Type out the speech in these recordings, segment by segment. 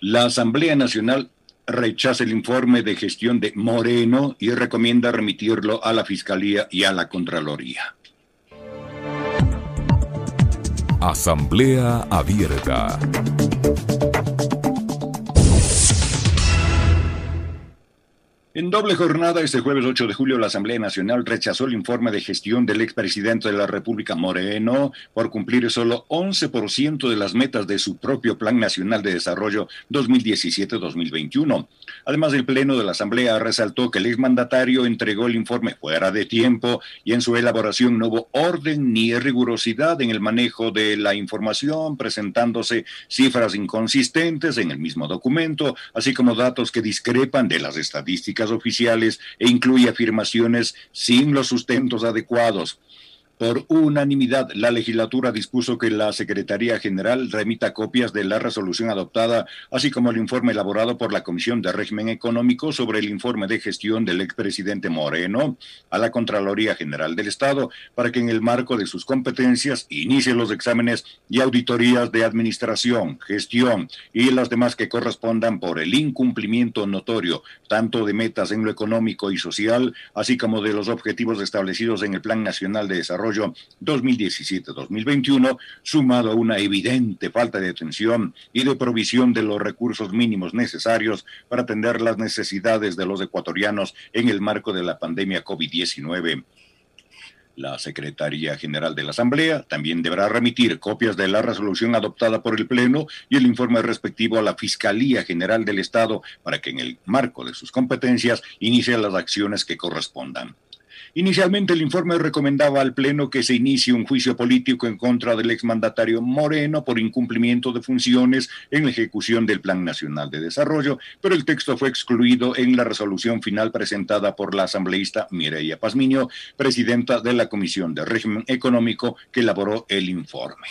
La Asamblea Nacional rechaza el informe de gestión de Moreno y recomienda remitirlo a la Fiscalía y a la Contraloría. Asamblea Abierta. En doble jornada, este jueves 8 de julio, la Asamblea Nacional rechazó el informe de gestión del expresidente de la República Moreno por cumplir solo 11% de las metas de su propio Plan Nacional de Desarrollo 2017-2021. Además, el Pleno de la Asamblea resaltó que el exmandatario entregó el informe fuera de tiempo y en su elaboración no hubo orden ni rigurosidad en el manejo de la información, presentándose cifras inconsistentes en el mismo documento, así como datos que discrepan de las estadísticas oficiales e incluye afirmaciones sin los sustentos adecuados. Por unanimidad, la legislatura dispuso que la Secretaría General remita copias de la resolución adoptada, así como el informe elaborado por la Comisión de Régimen Económico sobre el informe de gestión del expresidente Moreno a la Contraloría General del Estado, para que en el marco de sus competencias inicie los exámenes y auditorías de administración, gestión y las demás que correspondan por el incumplimiento notorio, tanto de metas en lo económico y social, así como de los objetivos establecidos en el Plan Nacional de Desarrollo 2017-2021, sumado a una evidente falta de atención y de provisión de los recursos mínimos necesarios para atender las necesidades de los ecuatorianos en el marco de la pandemia COVID-19. La Secretaría General de la Asamblea también deberá remitir copias de la resolución adoptada por el Pleno y el informe respectivo a la Fiscalía General del Estado para que en el marco de sus competencias inicie las acciones que correspondan. Inicialmente el informe recomendaba al Pleno que se inicie un juicio político en contra del exmandatario Moreno por incumplimiento de funciones en la ejecución del Plan Nacional de Desarrollo, pero el texto fue excluido en la resolución final presentada por la asambleísta Mireya Pazmiño, presidenta de la Comisión de Régimen Económico que elaboró el informe.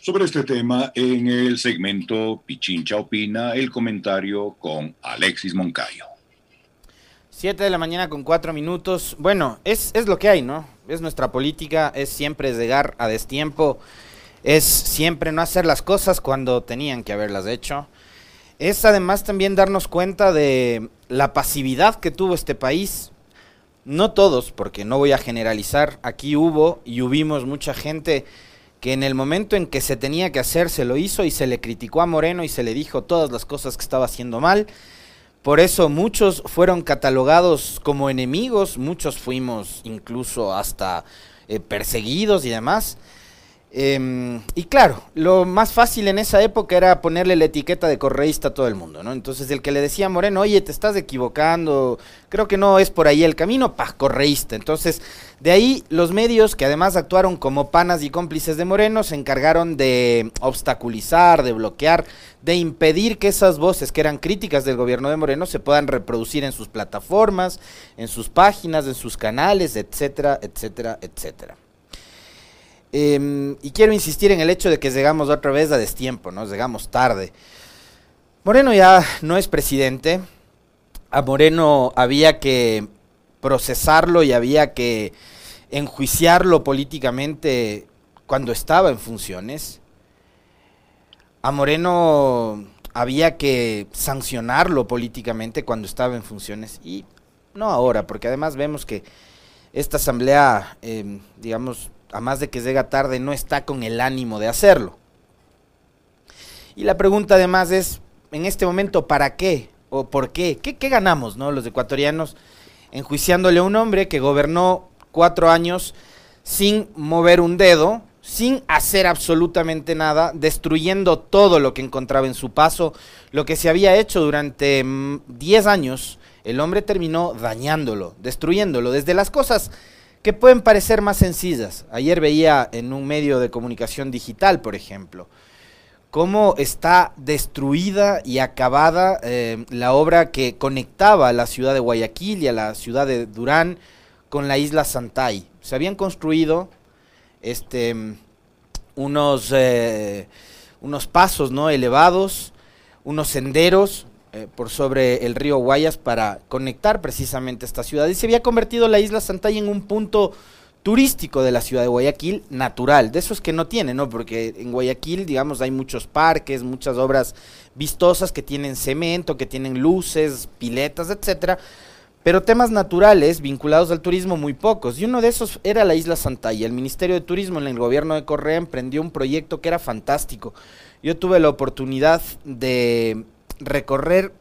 Sobre este tema, en el segmento Pichincha Opina, el comentario con Alexis Moncayo. Siete de la mañana con cuatro minutos. Bueno, es, es lo que hay, ¿no? Es nuestra política, es siempre llegar a destiempo, es siempre no hacer las cosas cuando tenían que haberlas hecho. Es además también darnos cuenta de la pasividad que tuvo este país. No todos, porque no voy a generalizar, aquí hubo y hubimos mucha gente que en el momento en que se tenía que hacer se lo hizo y se le criticó a Moreno y se le dijo todas las cosas que estaba haciendo mal por eso muchos fueron catalogados como enemigos, muchos fuimos incluso hasta eh, perseguidos y demás. Em, y claro, lo más fácil en esa época era ponerle la etiqueta de correísta a todo el mundo, ¿no? Entonces el que le decía a Moreno, oye, te estás equivocando, creo que no es por ahí el camino, pa, correísta. Entonces, de ahí los medios, que además actuaron como panas y cómplices de Moreno, se encargaron de obstaculizar, de bloquear, de impedir que esas voces que eran críticas del gobierno de Moreno se puedan reproducir en sus plataformas, en sus páginas, en sus canales, etcétera, etcétera, etcétera. Em, y quiero insistir en el hecho de que llegamos otra vez a destiempo, ¿no? Llegamos tarde. Moreno ya no es presidente. A Moreno había que procesarlo y había que enjuiciarlo políticamente cuando estaba en funciones. A Moreno había que sancionarlo políticamente cuando estaba en funciones y no ahora, porque además vemos que esta asamblea, em, digamos, a más de que llega tarde, no está con el ánimo de hacerlo. Y la pregunta además es, en este momento, ¿para qué? ¿O por qué? ¿Qué, ganamos, no, los ecuatorianos, enjuiciándole a un hombre que gobernó cuatro años sin mover un dedo, sin hacer absolutamente nada, destruyendo todo lo que encontraba en su paso, lo que se había hecho durante mm, diez años, el hombre terminó dañándolo, destruyéndolo, desde las cosas que pueden parecer más sencillas. Ayer veía en un medio de comunicación digital, por ejemplo, cómo está destruida y acabada eh, la obra que conectaba a la ciudad de Guayaquil y a la ciudad de Durán con la isla Santay. Se habían construido este, unos, eh, unos pasos ¿no? elevados, unos senderos eh, por sobre el río Guayas para conectar precisamente esta ciudad. Y se había convertido la isla Santay en un punto turístico de la ciudad de Guayaquil, natural, de esos que no tiene, ¿no? Porque en Guayaquil, digamos, hay muchos parques, muchas obras vistosas que tienen cemento, que tienen luces, piletas, etcétera, pero temas naturales vinculados al turismo muy pocos. Y uno de esos era la isla Santalla. El Ministerio de Turismo en el gobierno de Correa emprendió un proyecto que era fantástico. Yo tuve la oportunidad de recorrer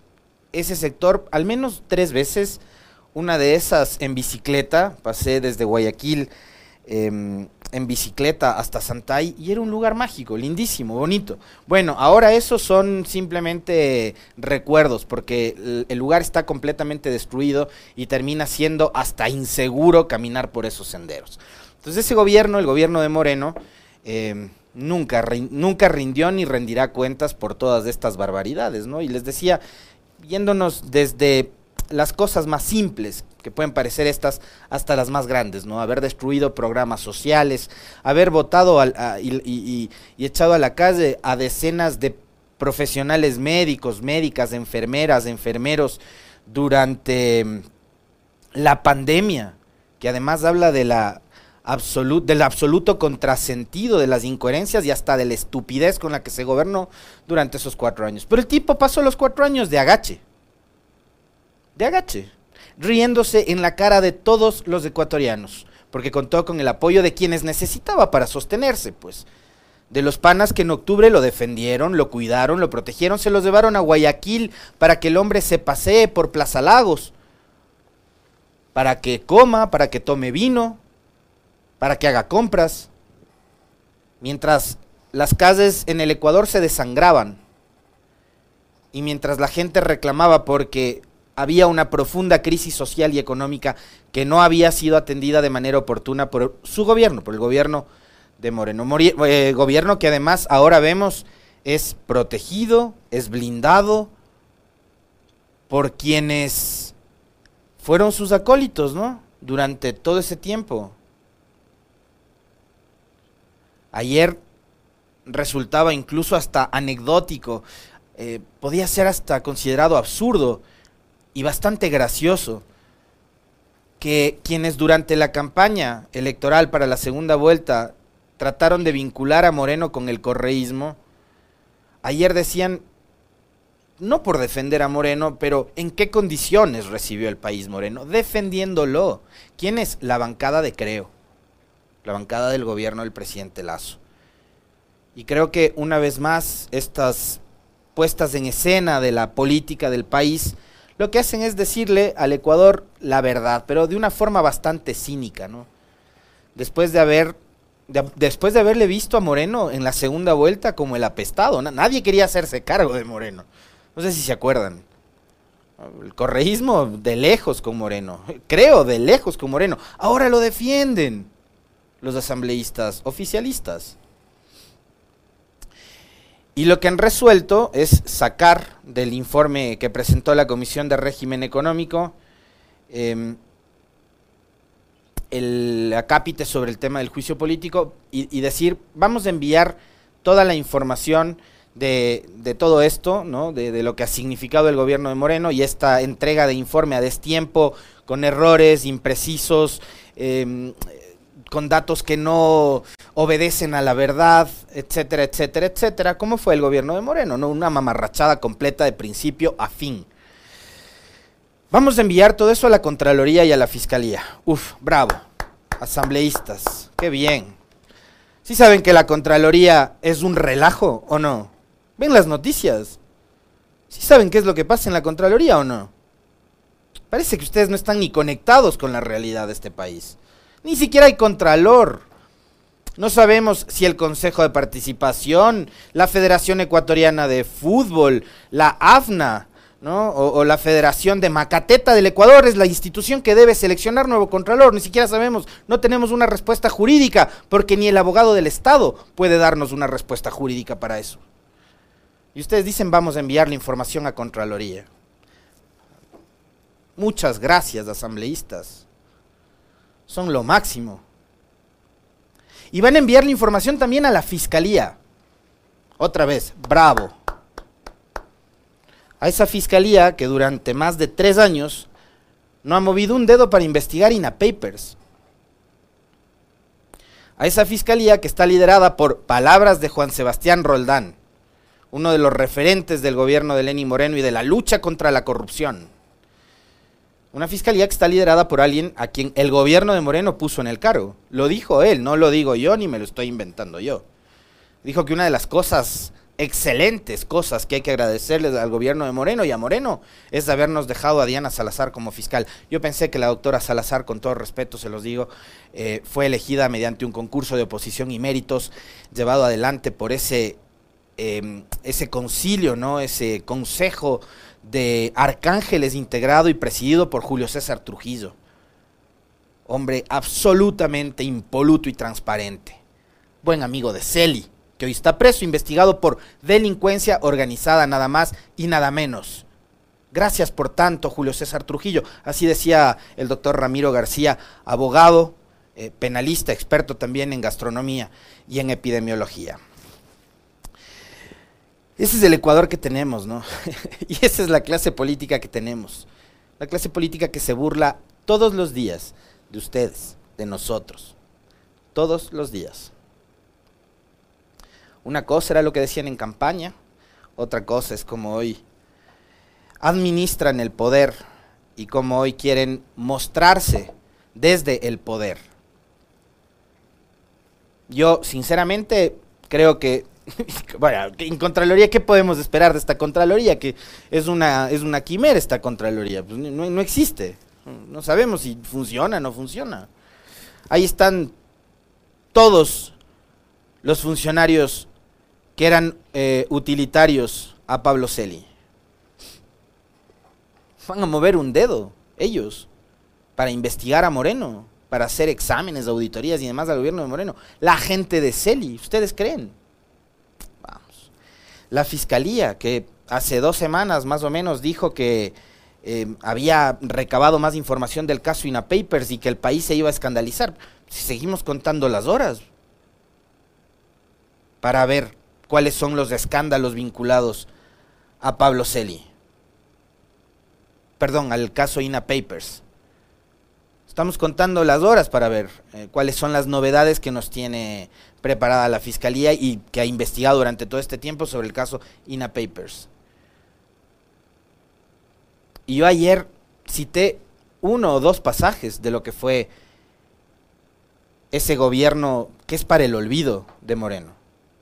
ese sector al menos tres veces. Una de esas en bicicleta, pasé desde Guayaquil em, en bicicleta hasta Santay y era un lugar mágico, lindísimo, bonito. Bueno, ahora esos son simplemente recuerdos porque el, lugar está completamente destruido y termina siendo hasta inseguro caminar por esos senderos. Entonces ese gobierno, el gobierno de Moreno, em, nunca, nunca rindió ni rendirá cuentas por todas estas barbaridades, ¿no? Y les decía, yéndonos desde las cosas más simples, que pueden parecer estas, hasta las más grandes, ¿no? Haber destruido programas sociales, haber votado y, echado a la calle a decenas de profesionales médicos, médicas, enfermeras, enfermeros durante la pandemia, que además habla de la del absoluto contrasentido, de las incoherencias y hasta de la estupidez con la que se gobernó durante esos cuatro años. Pero el tipo pasó los cuatro años de agache. De agache. Riéndose en la cara de todos los ecuatorianos. Porque contó con el apoyo de quienes necesitaba para sostenerse, pues. De los panas que en octubre lo defendieron, lo cuidaron, lo protegieron, se los llevaron a Guayaquil para que el hombre se pasee por Plaza Lagos. Para que coma, para que tome vino, para que haga compras, mientras las calles en el Ecuador se desangraban y mientras la gente reclamaba porque había una profunda crisis social y económica que no había sido atendida de manera oportuna por su gobierno, por el gobierno de Moreno. Eh, gobierno que además ahora vemos es protegido, es blindado por quienes fueron sus acólitos, ¿no? Durante todo ese tiempo. Ayer resultaba incluso hasta anecdótico, eh, podía ser hasta considerado absurdo y bastante gracioso que quienes durante la campaña electoral para la segunda vuelta trataron de vincular a Moreno con el correísmo, ayer decían, no por defender a Moreno, pero en qué condiciones recibió el país Moreno, defendiéndolo. ¿Quién es? La bancada de Creo la bancada del gobierno del presidente Lazo. Y creo que una vez más estas puestas en escena de la política del país lo que hacen es decirle al Ecuador la verdad, pero de una forma bastante cínica, ¿no? Después de haber después de haberle visto a Moreno en la segunda vuelta como el apestado, nadie quería hacerse cargo de Moreno. No sé si se acuerdan. El correísmo de lejos con Moreno, creo de lejos con Moreno. Ahora lo defienden los asambleístas oficialistas. Y lo que han resuelto es sacar del informe que presentó la Comisión de Régimen Económico em, el acápite sobre el tema del juicio político y, decir, vamos a enviar toda la información de, todo esto, ¿no? De, lo que ha significado el gobierno de Moreno y esta entrega de informe a destiempo, con errores imprecisos, em, con datos que no obedecen a la verdad, etcétera, etcétera, etcétera, ¿cómo fue el gobierno de Moreno, ¿no? Una mamarrachada completa de principio a fin. Vamos a enviar todo eso a la Contraloría y a la Fiscalía. Uf, bravo. Asambleístas, qué bien. ¿Sí saben que la Contraloría es un relajo o no? ¿Ven las noticias? ¿Sí saben qué es lo que pasa en la Contraloría o no? Parece que ustedes no están ni conectados con la realidad de este país. Ni siquiera hay contralor. No sabemos si el Consejo de Participación, la Federación Ecuatoriana de Fútbol, la AFNA, ¿no? O, la Federación de Macateta del Ecuador es la institución que debe seleccionar nuevo contralor. Ni siquiera sabemos, no tenemos una respuesta jurídica, porque ni el abogado del Estado puede darnos una respuesta jurídica para eso. Y ustedes dicen vamos a enviar la información a Contraloría. Muchas gracias, asambleístas son lo máximo. Y van a enviar la información también a la fiscalía. Otra vez, bravo. A esa fiscalía que durante más de tres años no ha movido un dedo para investigar INA Papers. a esa fiscalía que está liderada por palabras de Juan Sebastián Roldán, uno de los referentes del gobierno de Lenín Moreno y de la lucha contra la corrupción. Una fiscalía que está liderada por alguien a quien el gobierno de Moreno puso en el cargo. Lo dijo él, no lo digo yo ni me lo estoy inventando yo. Dijo que una de las cosas excelentes cosas que hay que agradecerles al gobierno de Moreno y a Moreno es habernos dejado a Diana Salazar como fiscal. Yo pensé que la doctora Salazar, con todo respeto se los digo, eh, fue elegida mediante un concurso de oposición y méritos llevado adelante por ese, em, ese concilio, ¿no? ese consejo de arcángeles integrado y presidido por Julio César Trujillo. Hombre absolutamente impoluto y transparente. Buen amigo de Celi que hoy está preso, investigado por delincuencia organizada, nada más y nada menos. Gracias por tanto, Julio César Trujillo. Así decía el doctor Ramiro García, abogado, eh, penalista, experto también en gastronomía y en epidemiología. Ese es el Ecuador que tenemos, ¿no? y esa es la clase política que tenemos. La clase política que se burla todos los días de ustedes, de nosotros. Todos los días. Una cosa era lo que decían en campaña, otra cosa es como hoy administran el poder y como hoy quieren mostrarse desde el poder. Yo, sinceramente, creo que, bueno, en Contraloría, ¿qué podemos esperar de esta Contraloría? Que es una, es una quimera esta Contraloría, pues no, no existe. No sabemos si funciona o no funciona. Ahí están todos los funcionarios que eran eh, utilitarios a Pablo Celi. Van a mover un dedo, ellos, para investigar a Moreno, para hacer exámenes, auditorías y demás al gobierno de Moreno. La gente de Celi, ¿ustedes creen? La fiscalía, que hace dos semanas más o menos dijo que eh, había recabado más información del caso INA Papers y que el país se iba a escandalizar. Si seguimos contando las horas para ver cuáles son los escándalos vinculados a Pablo Celi. Perdón, al caso INA Papers. Estamos contando las horas para ver eh, cuáles son las novedades que nos tiene preparada la Fiscalía y que ha investigado durante todo este tiempo sobre el caso INA Papers. Y yo ayer cité uno o dos pasajes de lo que fue ese gobierno que es para el olvido de Moreno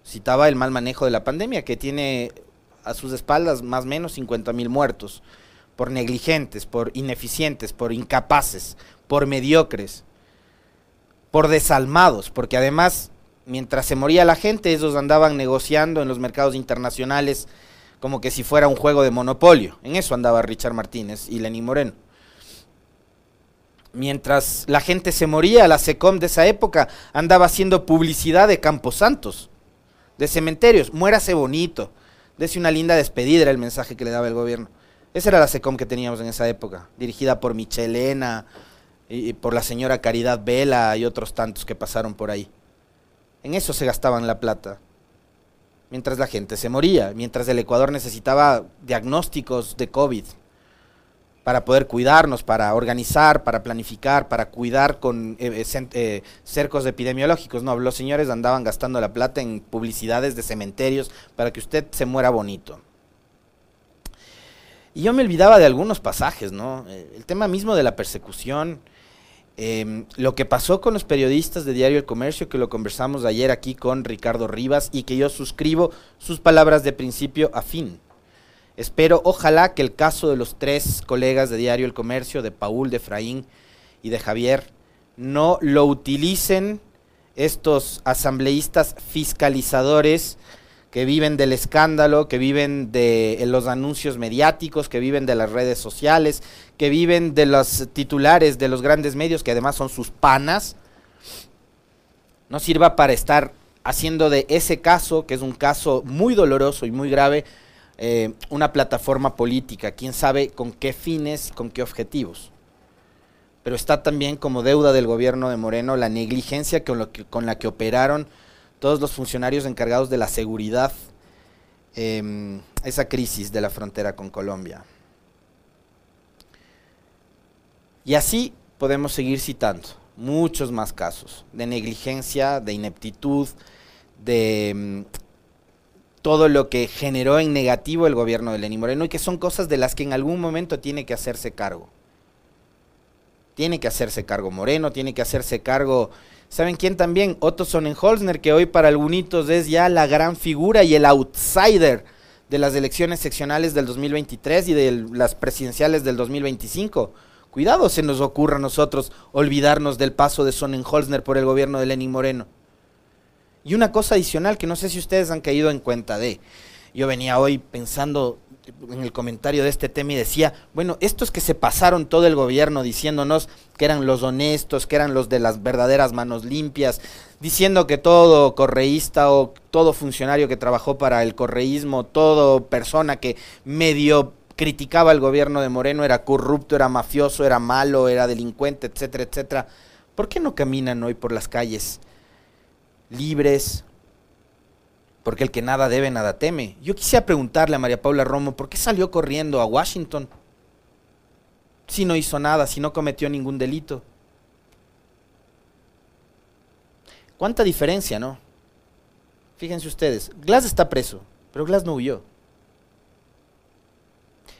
citaba el mal manejo de la pandemia, que tiene a sus espaldas más o menos 50 mil muertos, por negligentes, por ineficientes, por incapaces, por mediocres, por desalmados, porque además, mientras se moría la gente, ellos andaban negociando en los mercados internacionales como que si fuera un juego de monopolio. En eso andaba Richard Martínez y Lenín Moreno. Mientras la gente se moría, la SECOM de esa época andaba haciendo publicidad de Campos Santos de cementerios, muérase bonito, dese una linda despedida, era el mensaje que le daba el gobierno. Esa era la SECOM que teníamos en esa época, dirigida por Michelena y por la señora Caridad Vela y otros tantos que pasaron por ahí. En eso se gastaban la plata. Mientras la gente se moría, mientras el Ecuador necesitaba diagnósticos de COVID para poder cuidarnos, para organizar, para planificar, para cuidar con eh, eh, eh, cercos epidemiológicos. No, los señores andaban gastando la plata en publicidades de cementerios para que usted se muera bonito. Y yo me olvidaba de algunos pasajes, ¿no? El tema mismo de la persecución, em, lo que pasó con los periodistas de Diario El Comercio, que lo conversamos ayer aquí con Ricardo Rivas y que yo suscribo sus palabras de principio a fin. Espero, ojalá, que el caso de los tres colegas de Diario El Comercio, de Paul, de Efraín y de Javier, no lo utilicen estos asambleístas fiscalizadores que viven del escándalo, que viven de los anuncios mediáticos, que viven de las redes sociales, que viven de los titulares de los grandes medios, que además son sus panas, no sirva para estar haciendo de ese caso, que es un caso muy doloroso y muy grave, eh, una plataforma política, quién sabe con qué fines, con qué objetivos. Pero está también como deuda del gobierno de Moreno la negligencia con, con la que operaron todos los funcionarios encargados de la seguridad, eh, esa crisis de la frontera con Colombia. Y así podemos seguir citando. muchos más casos de negligencia, de ineptitud, de mm, todo lo que generó en negativo el gobierno de Lenín Moreno y que son cosas de las que en algún momento tiene que hacerse cargo. Tiene que hacerse cargo Moreno, tiene que hacerse cargo, ¿saben quién también? Otto Sonnenholzner, que hoy para algunos es ya la gran figura y el outsider de las elecciones seccionales del 2023 y de las presidenciales del 2025. Cuidado se nos ocurra a nosotros olvidarnos del paso de Sonnenholzner por el gobierno de Lenin Moreno. Y una cosa adicional que no sé si ustedes han caído en cuenta de. Yo venía hoy pensando en el comentario de este tema y decía, bueno, estos que se pasaron todo el gobierno diciéndonos que eran los honestos, que eran los de las verdaderas manos limpias, diciendo que todo correísta o todo funcionario que trabajó para el correísmo, todo persona que medio criticaba el gobierno de Moreno era corrupto, era mafioso, era malo, era delincuente, etcétera, etcétera. ¿Por qué no caminan hoy por las calles libres, porque el que nada debe, nada teme. Yo quisiera preguntarle a María Paula Romo, ¿por qué salió corriendo a Washington? Si no hizo nada, si no cometió ningún delito. ¿Cuánta diferencia, no? Fíjense ustedes, Glass está preso, pero Glass no huyó.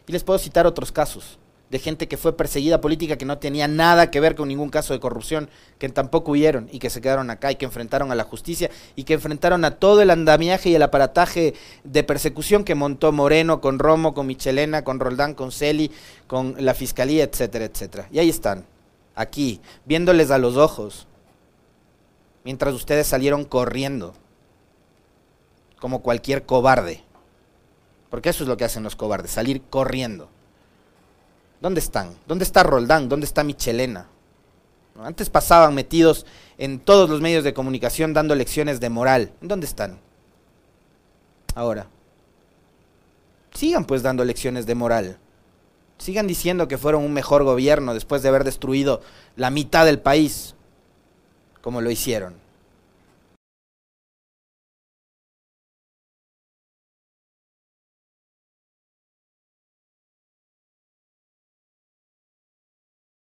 Y les puedo citar otros casos de gente que fue perseguida política que no tenía nada que ver con ningún caso de corrupción, que tampoco huyeron y que se quedaron acá y que enfrentaron a la justicia y que enfrentaron a todo el andamiaje y el aparataje de persecución que montó Moreno con Romo, con Michelena, con Roldán, con Celi, con la fiscalía, etcétera, etcétera. Y ahí están, aquí, viéndoles a los ojos, mientras ustedes salieron corriendo, como cualquier cobarde. Porque eso es lo que hacen los cobardes, salir corriendo. ¿Dónde están? ¿Dónde está Roldán? ¿Dónde está Michelena? Antes pasaban metidos en todos los medios de comunicación dando lecciones de moral. ¿Dónde están? Ahora. Sigan pues dando lecciones de moral. Sigan diciendo que fueron un mejor gobierno después de haber destruido la mitad del país, como lo hicieron.